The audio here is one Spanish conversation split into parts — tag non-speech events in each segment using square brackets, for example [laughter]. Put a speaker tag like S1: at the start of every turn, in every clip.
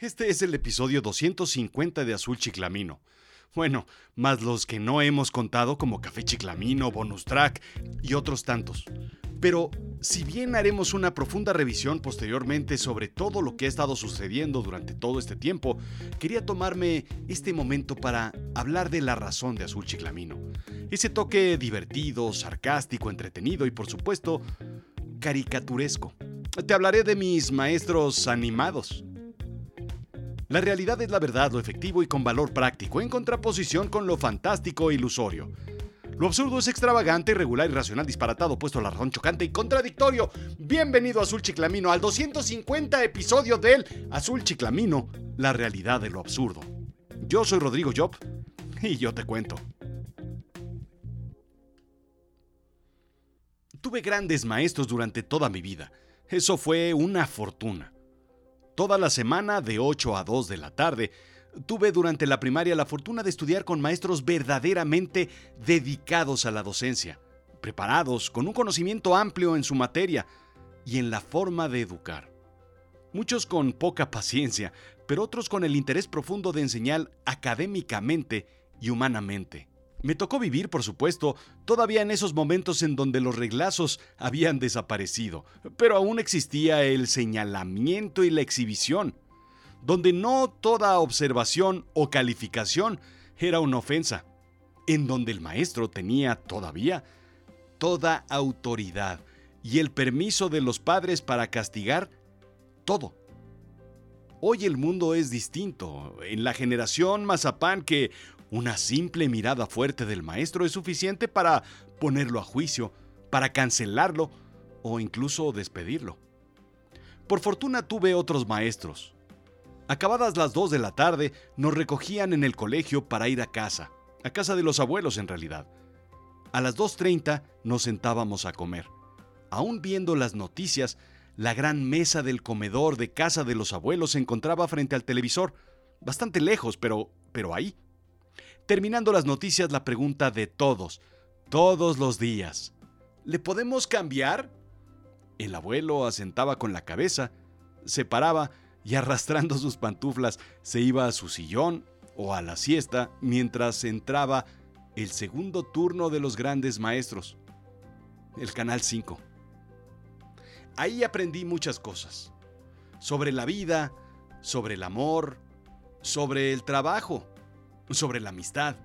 S1: Este es el episodio 250 de Azul Chiclamino. Bueno, más los que no hemos contado como Café Chiclamino, Bonus Track y otros tantos. Pero si bien haremos una profunda revisión posteriormente sobre todo lo que ha estado sucediendo durante todo este tiempo, quería tomarme este momento para hablar de la razón de Azul Chiclamino. Ese toque divertido, sarcástico, entretenido y por supuesto caricaturesco. Te hablaré de mis maestros animados. La realidad es la verdad, lo efectivo y con valor práctico, en contraposición con lo fantástico e ilusorio. Lo absurdo es extravagante, irregular, irracional, disparatado, puesto a la razón chocante y contradictorio. Bienvenido a Azul Chiclamino, al 250 episodio del Azul Chiclamino, la realidad de lo absurdo. Yo soy Rodrigo Job y yo te cuento. Tuve grandes maestros durante toda mi vida. Eso fue una fortuna. Toda la semana, de 8 a 2 de la tarde, tuve durante la primaria la fortuna de estudiar con maestros verdaderamente dedicados a la docencia, preparados, con un conocimiento amplio en su materia y en la forma de educar. Muchos con poca paciencia, pero otros con el interés profundo de enseñar académicamente y humanamente. Me tocó vivir, por supuesto, todavía en esos momentos en donde los reglazos habían desaparecido, pero aún existía el señalamiento y la exhibición, donde no toda observación o calificación era una ofensa, en donde el maestro tenía todavía toda autoridad y el permiso de los padres para castigar todo. Hoy el mundo es distinto. En la generación Mazapán que una simple mirada fuerte del maestro es suficiente para ponerlo a juicio, para cancelarlo o incluso despedirlo. Por fortuna tuve otros maestros. Acabadas las 2 de la tarde, nos recogían en el colegio para ir a casa, a casa de los abuelos en realidad. A las 2.30 nos sentábamos a comer. Aún viendo las noticias, la gran mesa del comedor de casa de los abuelos se encontraba frente al televisor, bastante lejos, pero, pero ahí, Terminando las noticias, la pregunta de todos, todos los días. ¿Le podemos cambiar? El abuelo asentaba con la cabeza, se paraba y arrastrando sus pantuflas se iba a su sillón o a la siesta mientras entraba el segundo turno de los grandes maestros, el Canal 5. Ahí aprendí muchas cosas, sobre la vida, sobre el amor, sobre el trabajo, sobre la amistad,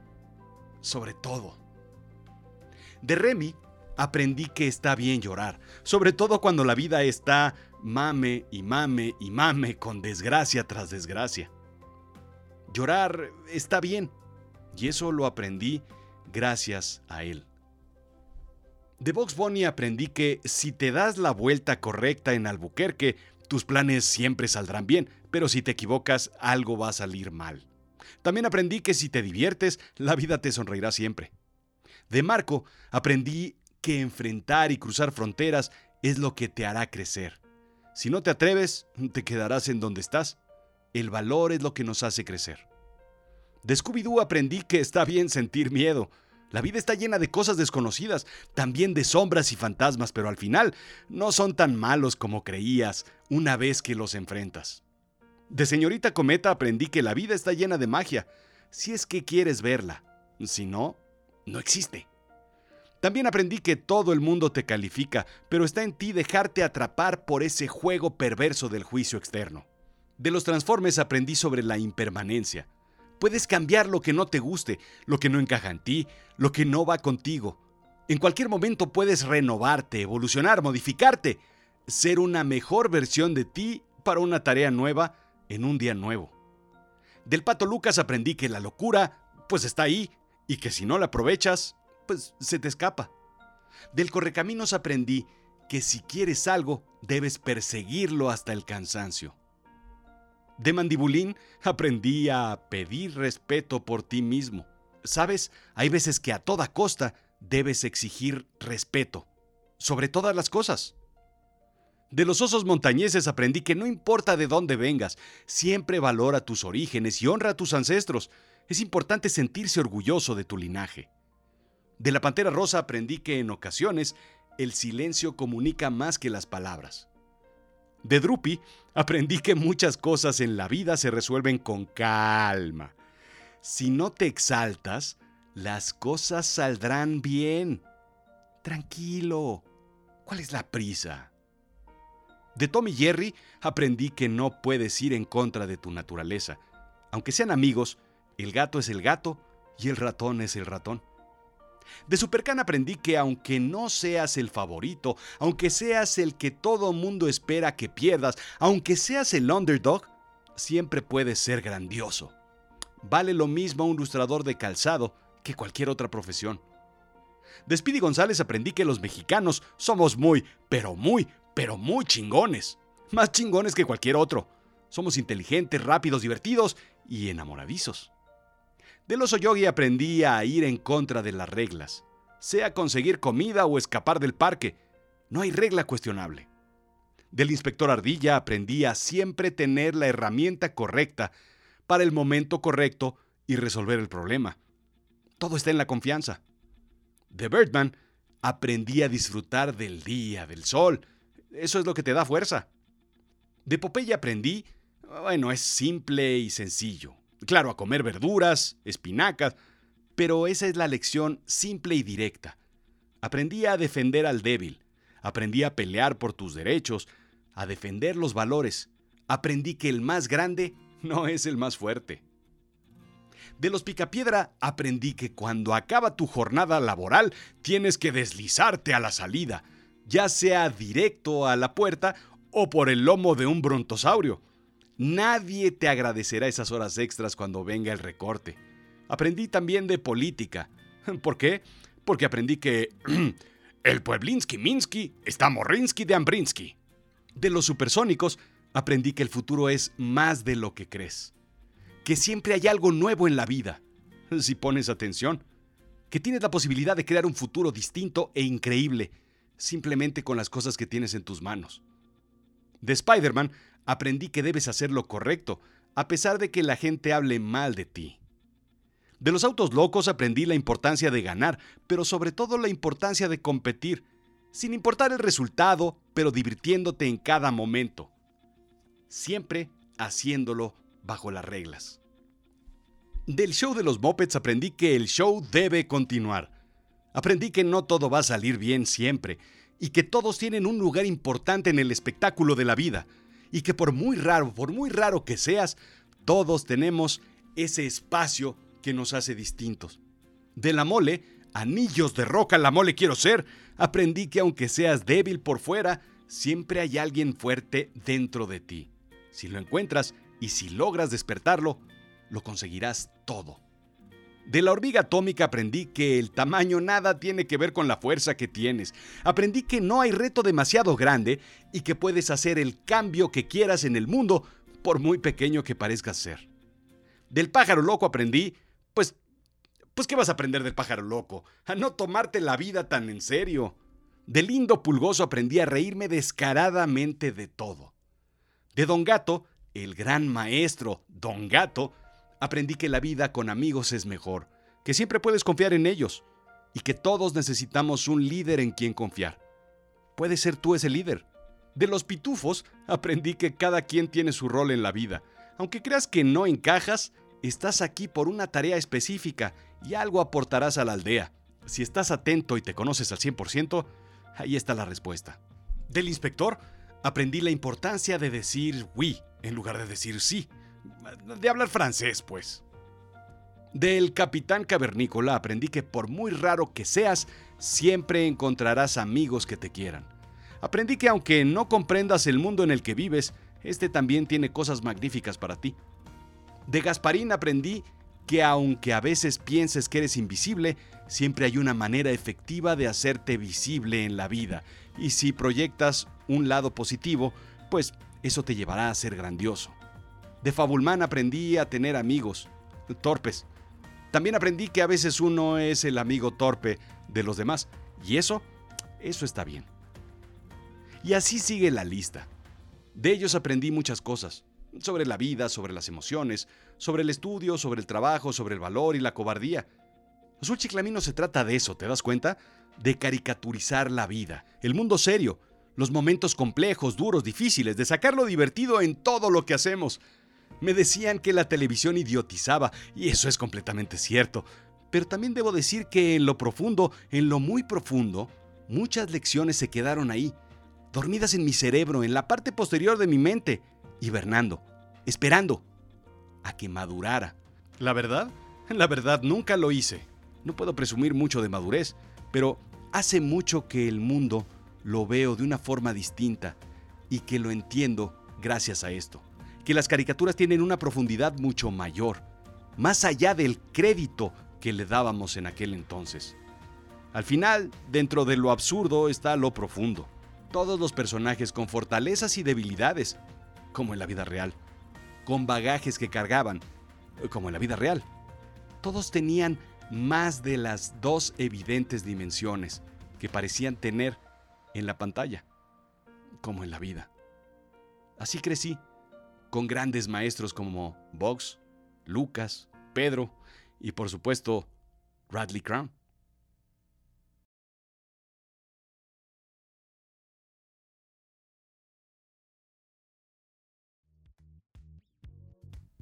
S1: sobre todo. De Remy aprendí que está bien llorar, sobre todo cuando la vida está mame y mame y mame con desgracia tras desgracia. Llorar está bien, y eso lo aprendí gracias a él. De Box Bunny aprendí que si te das la vuelta correcta en Albuquerque, tus planes siempre saldrán bien, pero si te equivocas, algo va a salir mal. También aprendí que si te diviertes, la vida te sonreirá siempre. De Marco aprendí que enfrentar y cruzar fronteras es lo que te hará crecer. Si no te atreves, te quedarás en donde estás. El valor es lo que nos hace crecer. De Scooby-Doo aprendí que está bien sentir miedo. La vida está llena de cosas desconocidas, también de sombras y fantasmas, pero al final no son tan malos como creías una vez que los enfrentas. De señorita Cometa aprendí que la vida está llena de magia, si es que quieres verla. Si no, no existe. También aprendí que todo el mundo te califica, pero está en ti dejarte atrapar por ese juego perverso del juicio externo. De los transformes aprendí sobre la impermanencia. Puedes cambiar lo que no te guste, lo que no encaja en ti, lo que no va contigo. En cualquier momento puedes renovarte, evolucionar, modificarte, ser una mejor versión de ti para una tarea nueva en un día nuevo. Del pato Lucas aprendí que la locura, pues está ahí, y que si no la aprovechas, pues se te escapa. Del correcaminos aprendí que si quieres algo, debes perseguirlo hasta el cansancio. De mandibulín aprendí a pedir respeto por ti mismo. Sabes, hay veces que a toda costa debes exigir respeto, sobre todas las cosas. De los osos montañeses aprendí que no importa de dónde vengas, siempre valora tus orígenes y honra a tus ancestros. Es importante sentirse orgulloso de tu linaje. De la pantera rosa aprendí que en ocasiones el silencio comunica más que las palabras. De Drupi aprendí que muchas cosas en la vida se resuelven con calma. Si no te exaltas, las cosas saldrán bien. Tranquilo. ¿Cuál es la prisa? De Tom y Jerry aprendí que no puedes ir en contra de tu naturaleza. Aunque sean amigos, el gato es el gato y el ratón es el ratón. De Supercan aprendí que aunque no seas el favorito, aunque seas el que todo mundo espera que pierdas, aunque seas el underdog, siempre puedes ser grandioso. Vale lo mismo un ilustrador de calzado que cualquier otra profesión. De Speedy González aprendí que los mexicanos somos muy, pero muy, pero muy chingones. Más chingones que cualquier otro. Somos inteligentes, rápidos, divertidos y enamoradizos. Del oso yogi aprendí a ir en contra de las reglas, sea conseguir comida o escapar del parque. No hay regla cuestionable. Del inspector Ardilla aprendí a siempre tener la herramienta correcta para el momento correcto y resolver el problema. Todo está en la confianza. De Birdman aprendí a disfrutar del día, del sol. Eso es lo que te da fuerza. De Popeye aprendí, bueno, es simple y sencillo. Claro, a comer verduras, espinacas, pero esa es la lección simple y directa. Aprendí a defender al débil, aprendí a pelear por tus derechos, a defender los valores, aprendí que el más grande no es el más fuerte. De los picapiedra aprendí que cuando acaba tu jornada laboral tienes que deslizarte a la salida, ya sea directo a la puerta o por el lomo de un brontosaurio. Nadie te agradecerá esas horas extras cuando venga el recorte. Aprendí también de política. [laughs] ¿Por qué? Porque aprendí que [clears throat] el Pueblinsky Minsky está Morrinsky de Ambrinsky. De los supersónicos, aprendí que el futuro es más de lo que crees. Que siempre hay algo nuevo en la vida, [laughs] si pones atención. Que tienes la posibilidad de crear un futuro distinto e increíble, simplemente con las cosas que tienes en tus manos. De Spider-Man, aprendí que debes hacer lo correcto, a pesar de que la gente hable mal de ti. De los autos locos aprendí la importancia de ganar, pero sobre todo la importancia de competir, sin importar el resultado, pero divirtiéndote en cada momento. Siempre haciéndolo bajo las reglas. Del show de los mopeds aprendí que el show debe continuar. Aprendí que no todo va a salir bien siempre y que todos tienen un lugar importante en el espectáculo de la vida y que por muy raro, por muy raro que seas, todos tenemos ese espacio que nos hace distintos. De la mole, anillos de roca la mole quiero ser, aprendí que aunque seas débil por fuera, siempre hay alguien fuerte dentro de ti. Si lo encuentras y si logras despertarlo, lo conseguirás todo. De la hormiga atómica aprendí que el tamaño nada tiene que ver con la fuerza que tienes. Aprendí que no hay reto demasiado grande y que puedes hacer el cambio que quieras en el mundo, por muy pequeño que parezca ser. Del pájaro loco aprendí, pues, pues ¿qué vas a aprender del pájaro loco? A no tomarte la vida tan en serio. Del lindo pulgoso aprendí a reírme descaradamente de todo. De Don Gato, el gran maestro Don Gato, aprendí que la vida con amigos es mejor, que siempre puedes confiar en ellos y que todos necesitamos un líder en quien confiar. Puedes ser tú ese líder. De los pitufos [laughs] aprendí que cada quien tiene su rol en la vida. Aunque creas que no encajas, estás aquí por una tarea específica y algo aportarás a la aldea. Si estás atento y te conoces al 100%, ahí está la respuesta. Del inspector aprendí la importancia de decir oui en lugar de decir sí de hablar francés, pues. Del capitán cavernícola aprendí que por muy raro que seas, siempre encontrarás amigos que te quieran. Aprendí que aunque no comprendas el mundo en el que vives, este también tiene cosas magníficas para ti. De Gasparín aprendí que aunque a veces pienses que eres invisible, siempre hay una manera efectiva de hacerte visible en la vida. Y si proyectas un lado positivo, pues eso te llevará a ser grandioso. De Fabulman aprendí a tener amigos torpes. También aprendí que a veces uno es el amigo torpe de los demás. Y eso, eso está bien. Y así sigue la lista. De ellos aprendí muchas cosas. Sobre la vida, sobre las emociones, sobre el estudio, sobre el trabajo, sobre el valor y la cobardía. Azul Chiclamino se trata de eso, ¿te das cuenta? De caricaturizar la vida, el mundo serio, los momentos complejos, duros, difíciles, de sacar lo divertido en todo lo que hacemos. Me decían que la televisión idiotizaba, y eso es completamente cierto. Pero también debo decir que en lo profundo, en lo muy profundo, muchas lecciones se quedaron ahí, dormidas en mi cerebro, en la parte posterior de mi mente, hibernando, esperando a que madurara. La verdad, la verdad nunca lo hice. No puedo presumir mucho de madurez, pero hace mucho que el mundo lo veo de una forma distinta y que lo entiendo gracias a esto. Que las caricaturas tienen una profundidad mucho mayor, más allá del crédito que le dábamos en aquel entonces. Al final, dentro de lo absurdo está lo profundo. Todos los personajes con fortalezas y debilidades, como en la vida real. Con bagajes que cargaban, como en la vida real. Todos tenían más de las dos evidentes dimensiones que parecían tener en la pantalla, como en la vida. Así crecí, con grandes maestros como Box, Lucas, Pedro y por supuesto Radley Crown.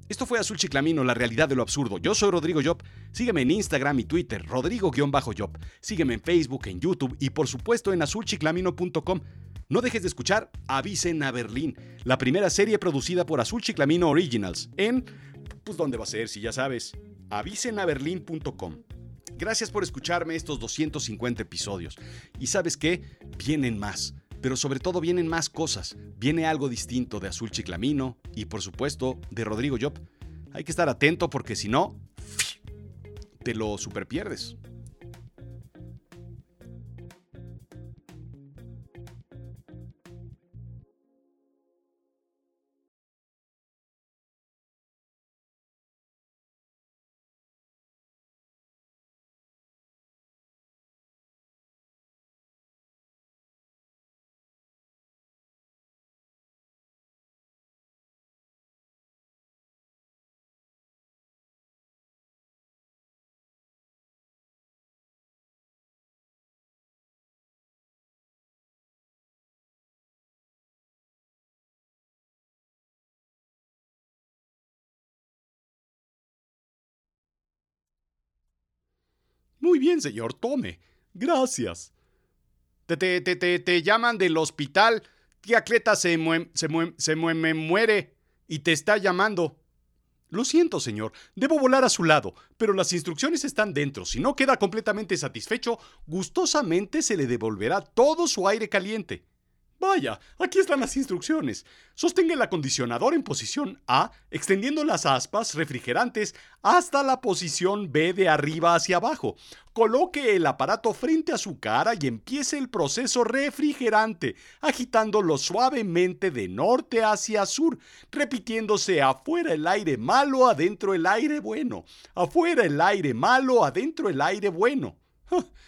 S1: Esto fue Azul Chiclamino, la realidad de lo absurdo. Yo soy Rodrigo Job. Sígueme en Instagram y Twitter, Rodrigo-Job. Sígueme en Facebook, en YouTube y por supuesto en azulchiclamino.com. No dejes de escuchar Avisen a Berlín, la primera serie producida por Azul Chiclamino Originals en... Pues dónde va a ser, si ya sabes. Avisenaberlin.com. Gracias por escucharme estos 250 episodios. Y sabes qué? Vienen más pero sobre todo vienen más cosas. Viene algo distinto de Azul Chiclamino y por supuesto de Rodrigo Job. Hay que estar atento porque si no, te lo super Muy bien, señor, tome. Gracias. Te, te, te, te, llaman del hospital. Tía Cleta se, se, se muere y te está llamando. Lo siento, señor, debo volar a su lado, pero las instrucciones están dentro. Si no queda completamente satisfecho, gustosamente se le devolverá todo su aire caliente. Vaya, aquí están las instrucciones. Sostenga el acondicionador en posición A, extendiendo las aspas refrigerantes hasta la posición B de arriba hacia abajo. Coloque el aparato frente a su cara y empiece el proceso refrigerante, agitándolo suavemente de norte hacia sur, repitiéndose afuera el aire malo, adentro el aire bueno. Afuera el aire malo, adentro el aire bueno.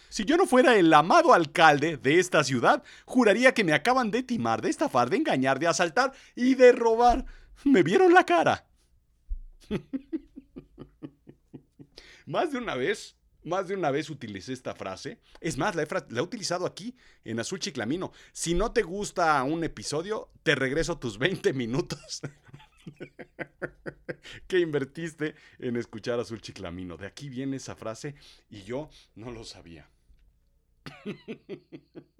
S1: Si yo no fuera el amado alcalde de esta ciudad, juraría que me acaban de timar, de estafar, de engañar, de asaltar y de robar. Me vieron la cara. [laughs] más de una vez, más de una vez utilicé esta frase. Es más, la he, la utilizado aquí, en Azul Chiclamino. Si no te gusta un episodio, te regreso tus 20 minutos. [laughs] [laughs] que invertiste en escuchar Azul Chiclamino. De aquí viene esa frase y yo no lo sabía. [laughs]